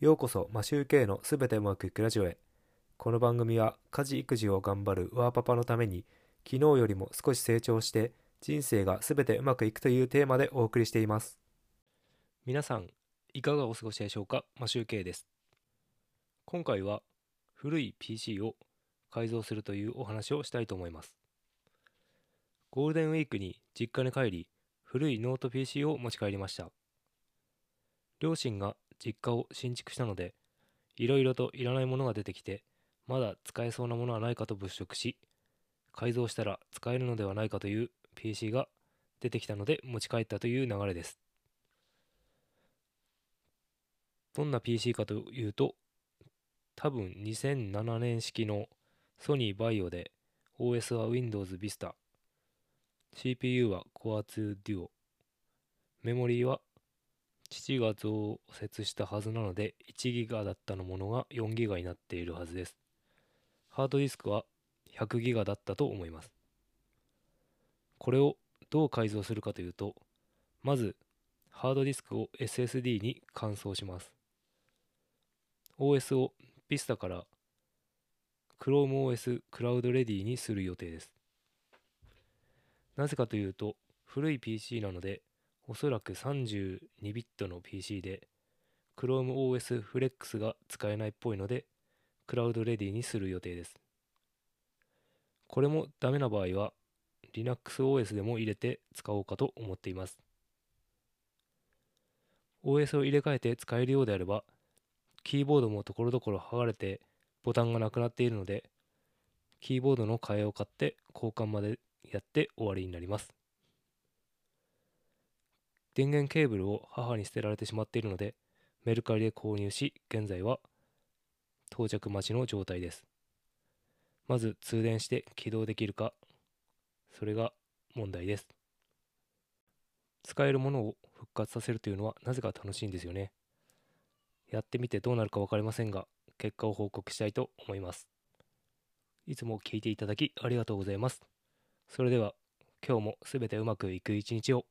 ようこそマシューケイのすべてうまくいくラジオへ。この番組は家事育児を頑張るワーパパのために昨日よりも少し成長して人生がすべてうまくいくというテーマでお送りしています。皆さんいかがお過ごしでしょうか？マシューケイです。今回は古い PC を改造するというお話をしたいと思います。ゴールデンウィークに実家に帰り古いノート PC を持ち帰りました。両親が実家を新築したのでいろいろといらないものが出てきてまだ使えそうなものはないかと物色し改造したら使えるのではないかという PC が出てきたので持ち帰ったという流れです。どんな PC かというと多分2007年式のソニーバイオで OS は Windows Vista CPU は Core 2 Duo メモリーは父が増設したはずなので1ギガだったのものが4ギガになっているはずです。ハードディスクは100ギガだったと思います。これをどう改造するかというと、まずハードディスクを SSD に換装します。OS を Vista から ChromeOS Cloud Ready にする予定です。なぜかというと、古い PC なのでおそらく32ビットの PC で ChromeOS Flex が使えないっぽいのでクラウドレディにする予定です。これもダメな場合は LinuxOS でも入れて使おうかと思っています。OS を入れ替えて使えるようであればキーボードもところどころ剥がれてボタンがなくなっているのでキーボードの替えを買って交換までやって終わりになります。電源ケーブルを母に捨てられてしまっているのでメルカリで購入し現在は到着待ちの状態です。まず通電して起動できるかそれが問題です。使えるものを復活させるというのはなぜか楽しいんですよね。やってみてどうなるか分かりませんが結果を報告したいと思います。いつも聞いていただきありがとうございます。それでは今日もすべてうまくいく一日を